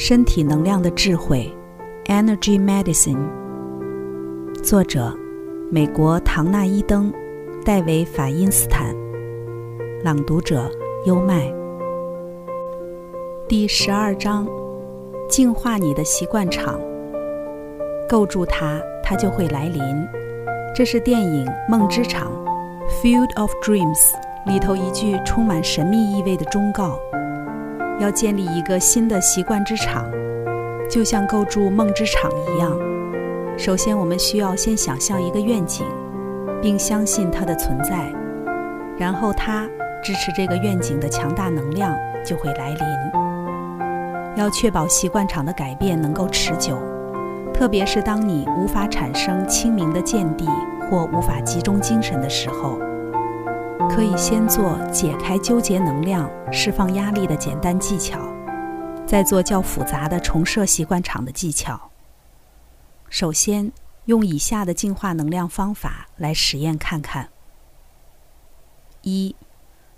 身体能量的智慧，Energy Medicine。作者：美国唐纳伊登、戴维法因斯坦。朗读者：优麦。第十二章：净化你的习惯场。构筑它，它就会来临。这是电影《梦之场》（Field of Dreams） 里头一句充满神秘意味的忠告。要建立一个新的习惯之场，就像构筑梦之场一样。首先，我们需要先想象一个愿景，并相信它的存在，然后它支持这个愿景的强大能量就会来临。要确保习惯场的改变能够持久，特别是当你无法产生清明的见地或无法集中精神的时候。可以先做解开纠结能量、释放压力的简单技巧，再做较复杂的重设习惯场的技巧。首先，用以下的净化能量方法来实验看看：一、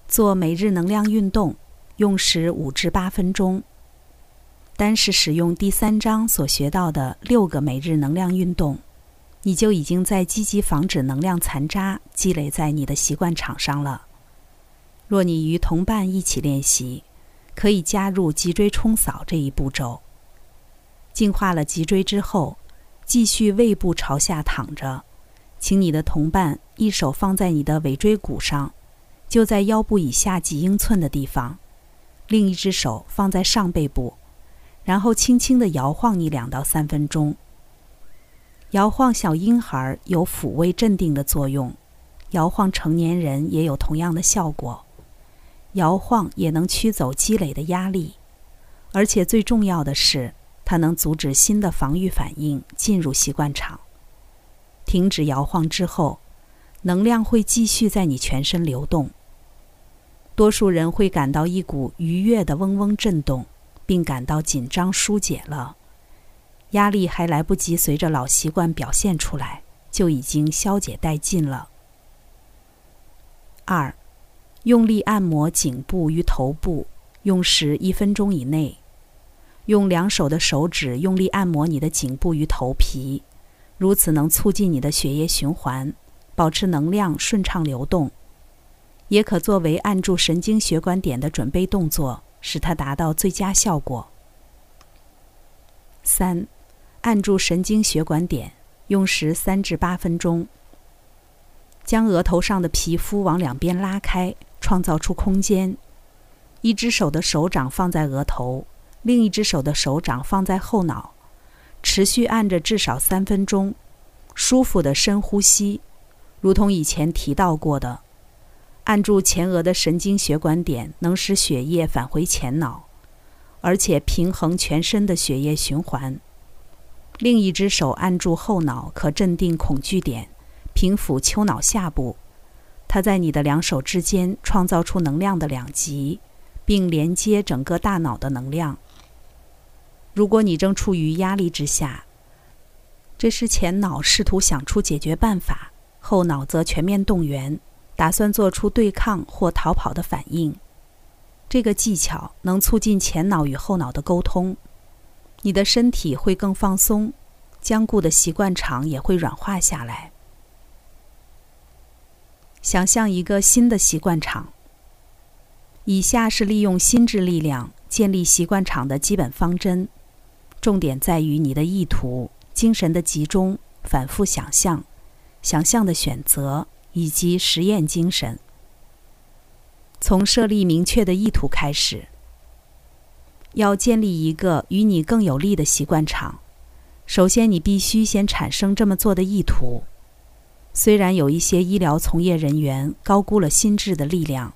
做每日能量运动，用时五至八分钟。单是使用第三章所学到的六个每日能量运动。你就已经在积极防止能量残渣积累在你的习惯场上了。若你与同伴一起练习，可以加入脊椎冲扫这一步骤。净化了脊椎之后，继续胃部朝下躺着，请你的同伴一手放在你的尾椎骨上，就在腰部以下几英寸的地方，另一只手放在上背部，然后轻轻地摇晃你两到三分钟。摇晃小婴孩有抚慰镇定的作用，摇晃成年人也有同样的效果。摇晃也能驱走积累的压力，而且最重要的是，它能阻止新的防御反应进入习惯场。停止摇晃之后，能量会继续在你全身流动。多数人会感到一股愉悦的嗡嗡震动，并感到紧张疏解了。压力还来不及随着老习惯表现出来，就已经消解殆尽了。二，用力按摩颈部与头部，用时一分钟以内。用两手的手指用力按摩你的颈部与头皮，如此能促进你的血液循环，保持能量顺畅流动。也可作为按住神经血管点的准备动作，使它达到最佳效果。三。按住神经血管点，用时三至八分钟。将额头上的皮肤往两边拉开，创造出空间。一只手的手掌放在额头，另一只手的手掌放在后脑，持续按着至少三分钟。舒服的深呼吸，如同以前提到过的，按住前额的神经血管点，能使血液返回前脑，而且平衡全身的血液循环。另一只手按住后脑，可镇定恐惧点，平抚丘脑下部。它在你的两手之间创造出能量的两极，并连接整个大脑的能量。如果你正处于压力之下，这时前脑试图想出解决办法，后脑则全面动员，打算做出对抗或逃跑的反应。这个技巧能促进前脑与后脑的沟通。你的身体会更放松，僵固的习惯场也会软化下来。想象一个新的习惯场。以下是利用心智力量建立习惯场的基本方针，重点在于你的意图、精神的集中、反复想象、想象的选择以及实验精神。从设立明确的意图开始。要建立一个与你更有利的习惯场，首先你必须先产生这么做的意图。虽然有一些医疗从业人员高估了心智的力量，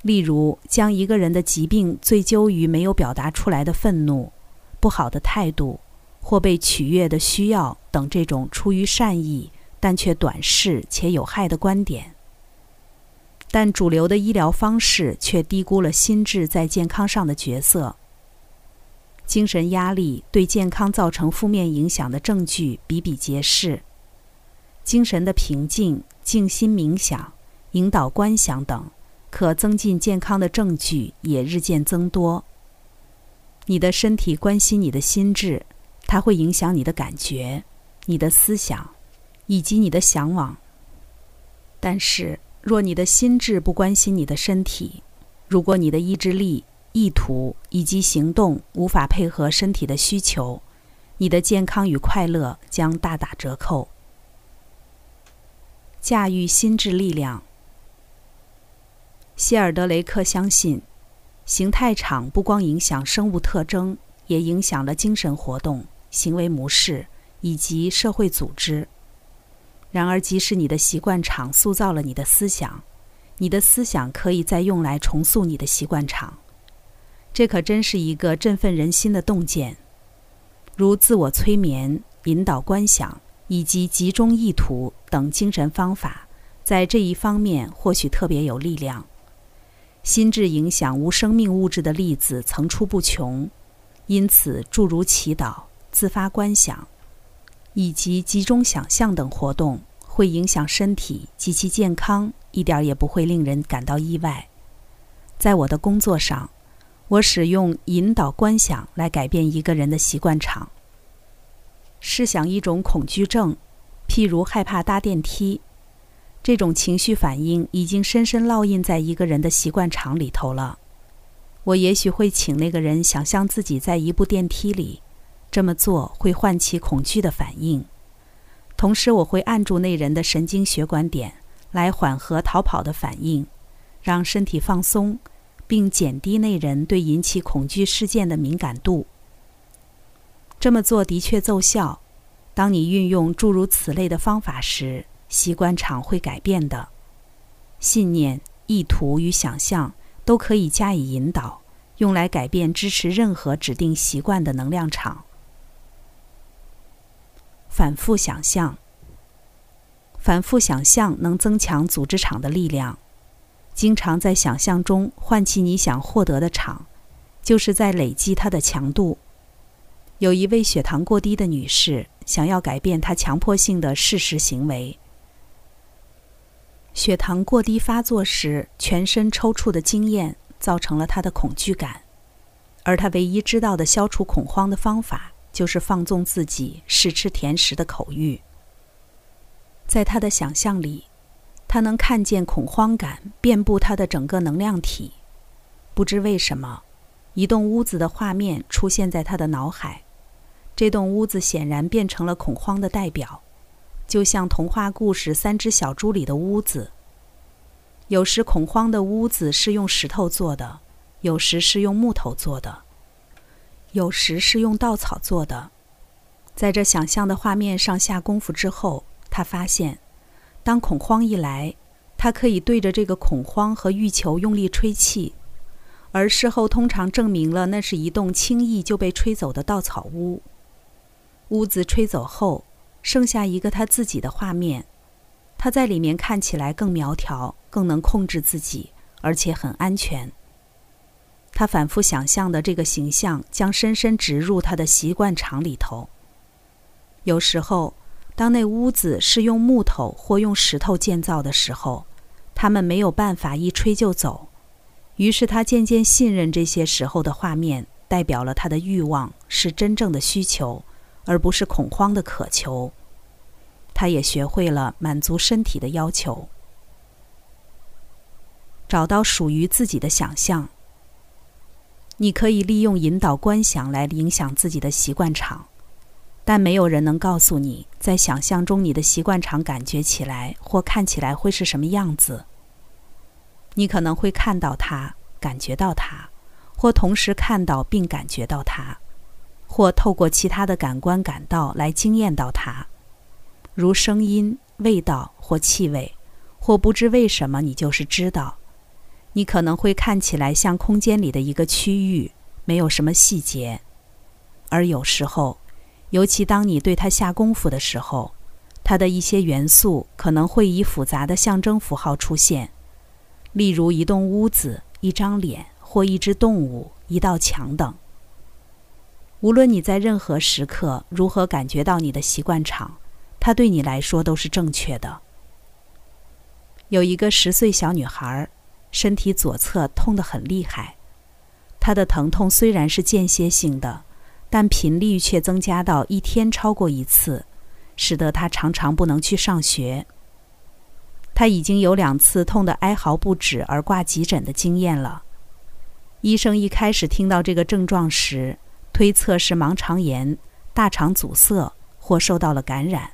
例如将一个人的疾病追究于没有表达出来的愤怒、不好的态度或被取悦的需要等这种出于善意但却短视且有害的观点。但主流的医疗方式却低估了心智在健康上的角色。精神压力对健康造成负面影响的证据比比皆是。精神的平静、静心冥想、引导观想等可增进健康的证据也日渐增多。你的身体关心你的心智，它会影响你的感觉、你的思想以及你的向往。但是，若你的心智不关心你的身体，如果你的意志力、意图以及行动无法配合身体的需求，你的健康与快乐将大打折扣。驾驭心智力量。希尔德雷克相信，形态场不光影响生物特征，也影响了精神活动、行为模式以及社会组织。然而，即使你的习惯场塑造了你的思想，你的思想可以再用来重塑你的习惯场。这可真是一个振奋人心的洞见。如自我催眠、引导观想以及集中意图等精神方法，在这一方面或许特别有力量。心智影响无生命物质的例子层出不穷，因此诸如祈祷、自发观想以及集中想象等活动会影响身体及其健康，一点也不会令人感到意外。在我的工作上。我使用引导观想来改变一个人的习惯场。试想一种恐惧症，譬如害怕搭电梯，这种情绪反应已经深深烙印在一个人的习惯场里头了。我也许会请那个人想象自己在一部电梯里，这么做会唤起恐惧的反应。同时，我会按住那人的神经血管点，来缓和逃跑的反应，让身体放松。并减低那人对引起恐惧事件的敏感度。这么做的确奏效。当你运用诸如此类的方法时，习惯场会改变的。信念、意图与想象都可以加以引导，用来改变支持任何指定习惯的能量场。反复想象，反复想象能增强组织场的力量。经常在想象中唤起你想获得的场，就是在累积它的强度。有一位血糖过低的女士想要改变她强迫性的事实行为。血糖过低发作时全身抽搐的经验造成了她的恐惧感，而她唯一知道的消除恐慌的方法就是放纵自己试吃甜食的口欲。在他的想象里。他能看见恐慌感遍布他的整个能量体，不知为什么，一栋屋子的画面出现在他的脑海。这栋屋子显然变成了恐慌的代表，就像童话故事《三只小猪》里的屋子。有时恐慌的屋子是用石头做的，有时是用木头做的，有时是用稻草做的。在这想象的画面上下功夫之后，他发现。当恐慌一来，他可以对着这个恐慌和欲求用力吹气，而事后通常证明了那是一栋轻易就被吹走的稻草屋。屋子吹走后，剩下一个他自己的画面，他在里面看起来更苗条，更能控制自己，而且很安全。他反复想象的这个形象将深深植入他的习惯场里头。有时候。当那屋子是用木头或用石头建造的时候，他们没有办法一吹就走。于是他渐渐信任这些时候的画面代表了他的欲望是真正的需求，而不是恐慌的渴求。他也学会了满足身体的要求，找到属于自己的想象。你可以利用引导观想来影响自己的习惯场。但没有人能告诉你，在想象中你的习惯场感觉起来或看起来会是什么样子。你可能会看到它，感觉到它，或同时看到并感觉到它，或透过其他的感官感到来惊艳到它，如声音、味道或气味，或不知为什么你就是知道。你可能会看起来像空间里的一个区域，没有什么细节，而有时候。尤其当你对它下功夫的时候，它的一些元素可能会以复杂的象征符号出现，例如一栋屋子、一张脸或一只动物、一道墙等。无论你在任何时刻如何感觉到你的习惯场，它对你来说都是正确的。有一个十岁小女孩，身体左侧痛得很厉害，他的疼痛虽然是间歇性的，但频率却增加到一天超过一次，使得他常常不能去上学。他已经有两次痛得哀嚎不止而挂急诊的经验了。医生一开始听到这个症状时，推测是盲肠炎、大肠阻塞或受到了感染。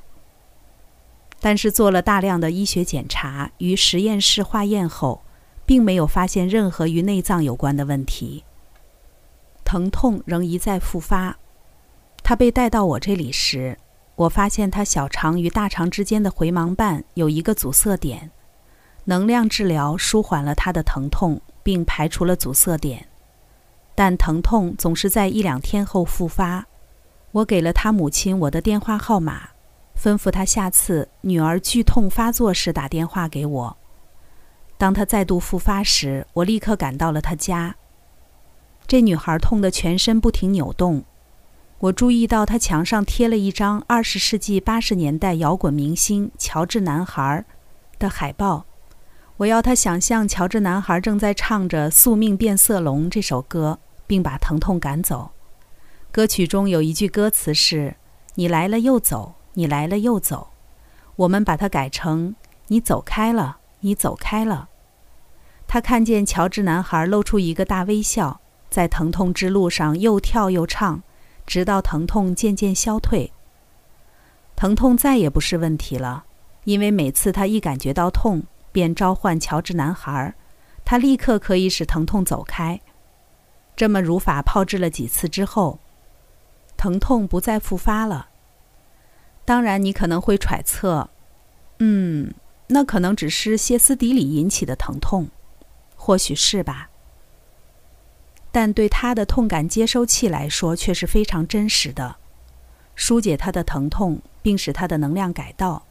但是做了大量的医学检查与实验室化验后，并没有发现任何与内脏有关的问题。疼痛仍一再复发。他被带到我这里时，我发现他小肠与大肠之间的回盲瓣有一个阻塞点。能量治疗舒缓了他的疼痛，并排除了阻塞点，但疼痛总是在一两天后复发。我给了他母亲我的电话号码，吩咐他下次女儿剧痛发作时打电话给我。当他再度复发时，我立刻赶到了他家。这女孩痛得全身不停扭动，我注意到她墙上贴了一张二十世纪八十年代摇滚明星乔治男孩的海报。我要她想象乔治男孩正在唱着《宿命变色龙》这首歌，并把疼痛赶走。歌曲中有一句歌词是：“你来了又走，你来了又走。”我们把它改成：“你走开了，你走开了。”他看见乔治男孩露出一个大微笑。在疼痛之路上又跳又唱，直到疼痛渐渐消退。疼痛再也不是问题了，因为每次他一感觉到痛，便召唤乔治男孩，他立刻可以使疼痛走开。这么如法炮制了几次之后，疼痛不再复发了。当然，你可能会揣测，嗯，那可能只是歇斯底里引起的疼痛，或许是吧。但对他的痛感接收器来说却是非常真实的，疏解他的疼痛，并使他的能量改道，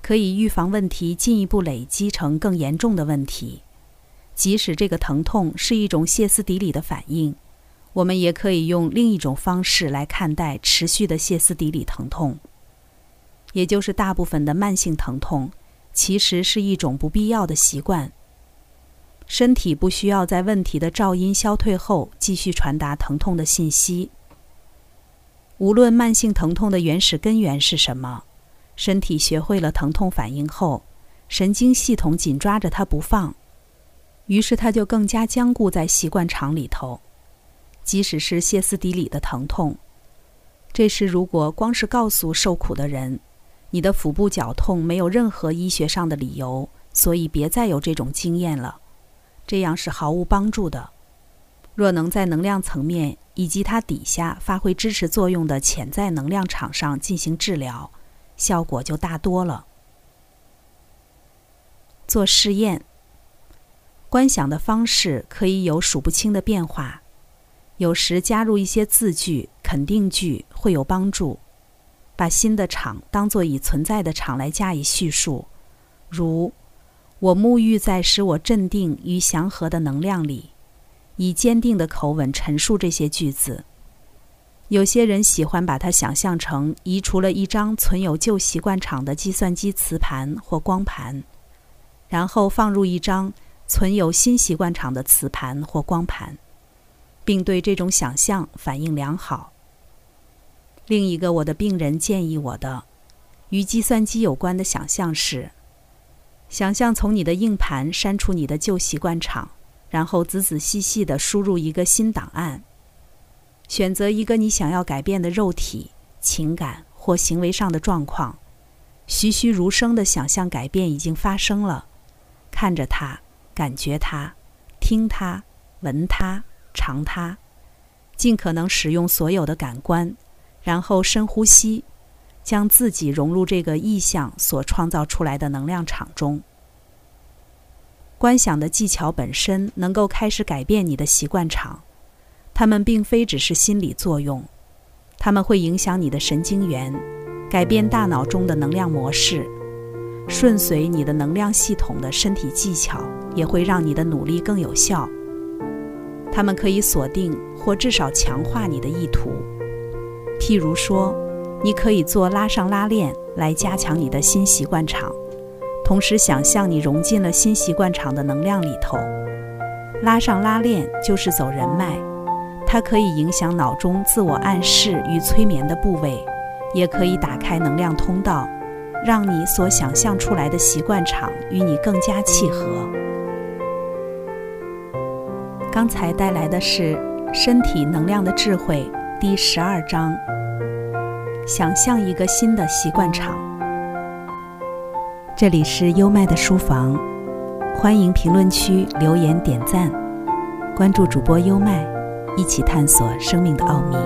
可以预防问题进一步累积成更严重的问题。即使这个疼痛是一种歇斯底里的反应，我们也可以用另一种方式来看待持续的歇斯底里疼痛，也就是大部分的慢性疼痛其实是一种不必要的习惯。身体不需要在问题的噪音消退后继续传达疼痛的信息。无论慢性疼痛的原始根源是什么，身体学会了疼痛反应后，神经系统紧抓着它不放，于是它就更加僵固在习惯场里头。即使是歇斯底里的疼痛，这时如果光是告诉受苦的人，你的腹部绞痛没有任何医学上的理由，所以别再有这种经验了。这样是毫无帮助的。若能在能量层面以及它底下发挥支持作用的潜在能量场上进行治疗，效果就大多了。做试验，观想的方式可以有数不清的变化，有时加入一些字句、肯定句会有帮助。把新的场当做已存在的场来加以叙述，如。我沐浴在使我镇定与祥和的能量里，以坚定的口吻陈述这些句子。有些人喜欢把它想象成移除了一张存有旧习惯场的计算机磁盘或光盘，然后放入一张存有新习惯场的磁盘或光盘，并对这种想象反应良好。另一个我的病人建议我的与计算机有关的想象是。想象从你的硬盘删除你的旧习惯场，然后仔仔细细地输入一个新档案。选择一个你想要改变的肉体、情感或行为上的状况，栩栩如生地想象改变已经发生了。看着它，感觉它，听它，闻它，尝它，尽可能使用所有的感官，然后深呼吸。将自己融入这个意象所创造出来的能量场中。观想的技巧本身能够开始改变你的习惯场，它们并非只是心理作用，它们会影响你的神经元，改变大脑中的能量模式。顺随你的能量系统的身体技巧也会让你的努力更有效。它们可以锁定或至少强化你的意图，譬如说。你可以做拉上拉链来加强你的新习惯场，同时想象你融进了新习惯场的能量里头。拉上拉链就是走人脉，它可以影响脑中自我暗示与催眠的部位，也可以打开能量通道，让你所想象出来的习惯场与你更加契合。刚才带来的是《身体能量的智慧》第十二章，想象一个新的习惯场。这里是优麦的书房，欢迎评论区留言点赞，关注主播优麦。一起探索生命的奥秘。